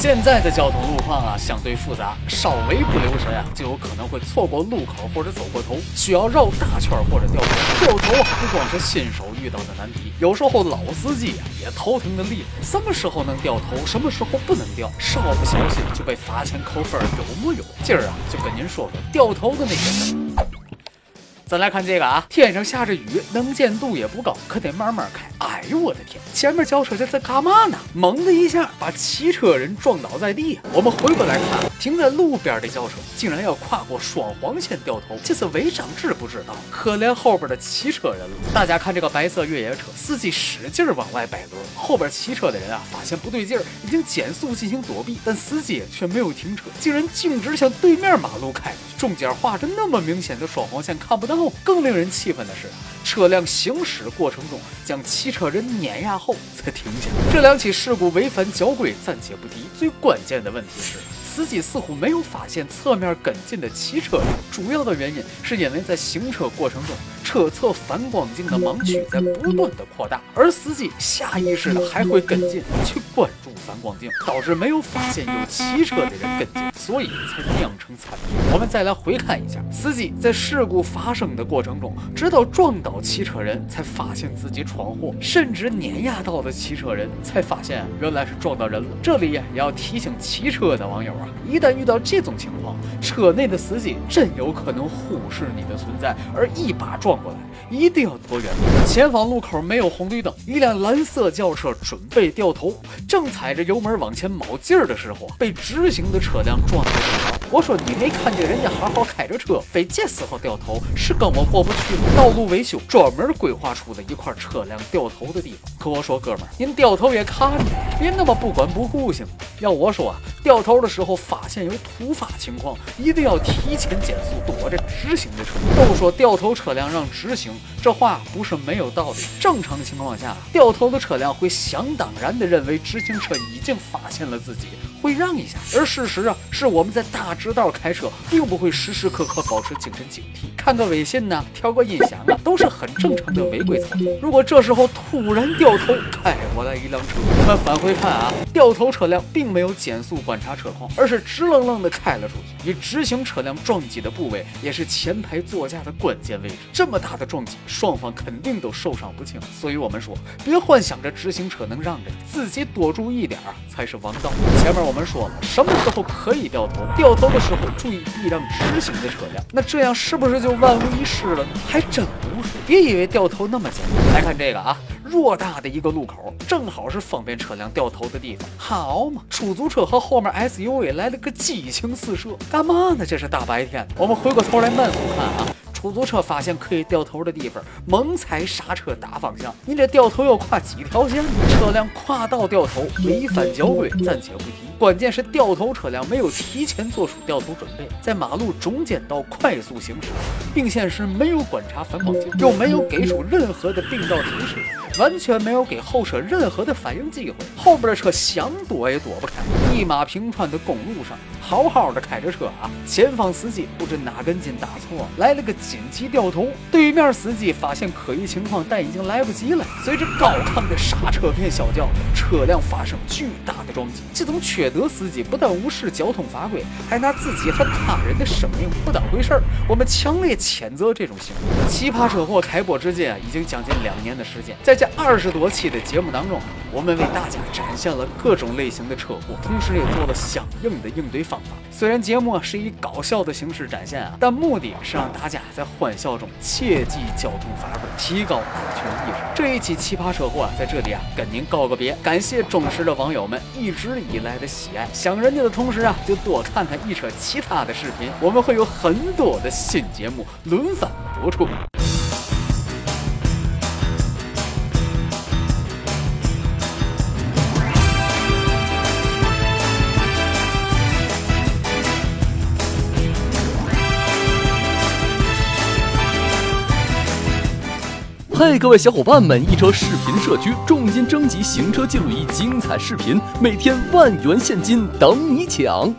现在的交通路况啊，相对复杂，稍微不留神啊，就有可能会错过路口或者走过头，需要绕大圈或者掉头。掉头不光是新手遇到的难题，有时候老司机啊也头疼的厉害。什么时候能掉头，什么时候不能掉，稍不小心就被罚钱扣分，有木有？今儿啊，就跟您说说掉头的那些事儿。咱来看这个啊，天上下着雨，能见度也不高，可得慢慢开。哎呦我的天，前面轿车这在干嘛呢？猛的一下把骑车人撞倒在地。我们回过来看，停在路边的轿车竟然要跨过双黄线掉头，这是违章知不知道？可怜后边的骑车人了。大家看这个白色越野车，司机使劲往外摆轮，后边骑车的人啊发现不对劲儿，已经减速进行躲避，但司机却没有停车，竟然径直向对面马路开。中间画着那么明显的双黄线看不到。更令人气愤的是，车辆行驶过程中将骑车人碾压后才停下。这两起事故违反交规暂且不提，最关键的问题是，司机似乎没有发现侧面跟进的骑车人。主要的原因是因为在行车过程中，车侧反光镜的盲区在不断的扩大，而司机下意识的还会跟进去关反光镜，导致没有发现有骑车的人跟进。所以才酿成惨剧。我们再来回看一下，司机在事故发生的过程中，直到撞倒骑车人才发现自己闯祸，甚至碾压到的骑车人才发现原来是撞到人了。这里也要提醒骑车的网友啊，一旦遇到这种情况，车内的司机真有可能忽视你的存在，而一把撞过来，一定要躲远。前方路口没有红绿灯，一辆蓝色轿车准备掉头，正踩着油门往前卯劲儿的时候，被直行的车辆。撞了我说你没看见人家好好开着车，非这时候掉头，是跟我过不去吗？道路维修专门规划出的一块车辆掉头的地方。可我说哥们儿，您掉头也看着，别那么不管不顾行。要我说啊，掉头的时候发现有突发情况，一定要提前减速，躲着直行的车。都说掉头车辆让直行，这话不是没有道理。正常情况下，掉头的车辆会想当然的认为直行车已经发现了自己。会让一下，而事实啊，是我们在大直道开车，并不会时时刻刻保持精神警惕，看个微信呢，调个音响啊，都是很正常的违规操作。如果这时候突然掉头开过来一辆车，我们返回看啊，掉头车辆并没有减速观察车况，而是直愣愣的开了出去。与直行车辆撞击的部位也是前排座驾的关键位置，这么大的撞击，双方肯定都受伤不轻。所以我们说，别幻想着直行车能让着，自己多注意点啊，才是王道。前面。我们说了，什么时候可以掉头？掉头的时候注意避让直行的车辆。那这样是不是就万无一失了呢？还真不是。别以为掉头那么简单。来看这个啊，偌大的一个路口，正好是方便车辆掉头的地方。好嘛，出租车和后面 SUV 来了个激情四射，干嘛呢？这是大白天。我们回过头来慢速看啊。出租车发现可以掉头的地方，猛踩刹车打方向。你这掉头要跨几条线？车辆跨道掉头违反交规，暂且不提。关键是掉头车辆没有提前做出掉头准备，在马路中间道快速行驶，并线时没有观察反光镜，又没有给出任何的并道提示。完全没有给后车任何的反应机会，后边的车想躲也躲不开。一马平川的公路上，好好的开着车啊，前方司机不知哪根筋打错，来了个紧急掉头。对面司机发现可疑情况，但已经来不及了。随着高亢的刹车片啸叫，车辆发生巨大的撞击。这种缺德司机不但无视交通法规，还拿自己和他人的生命不当回事儿。我们强烈谴责这种行为。奇葩车祸开播至今啊，已经将近两年的时间，在。这二十多期的节目当中，我们为大家展现了各种类型的车祸，同时也做了相应的应对方法。虽然节目是以搞笑的形式展现啊，但目的是让大家在欢笑中切记交通法规，提高安全意识。这一期奇葩车祸啊在这里啊，跟您告个别。感谢忠实的网友们一直以来的喜爱，想人家的同时啊，就多看看一车其他的视频，我们会有很多的新节目轮番播出。嗨，各位小伙伴们，一车视频社区重金征集行车记录仪精彩视频，每天万元现金等你抢。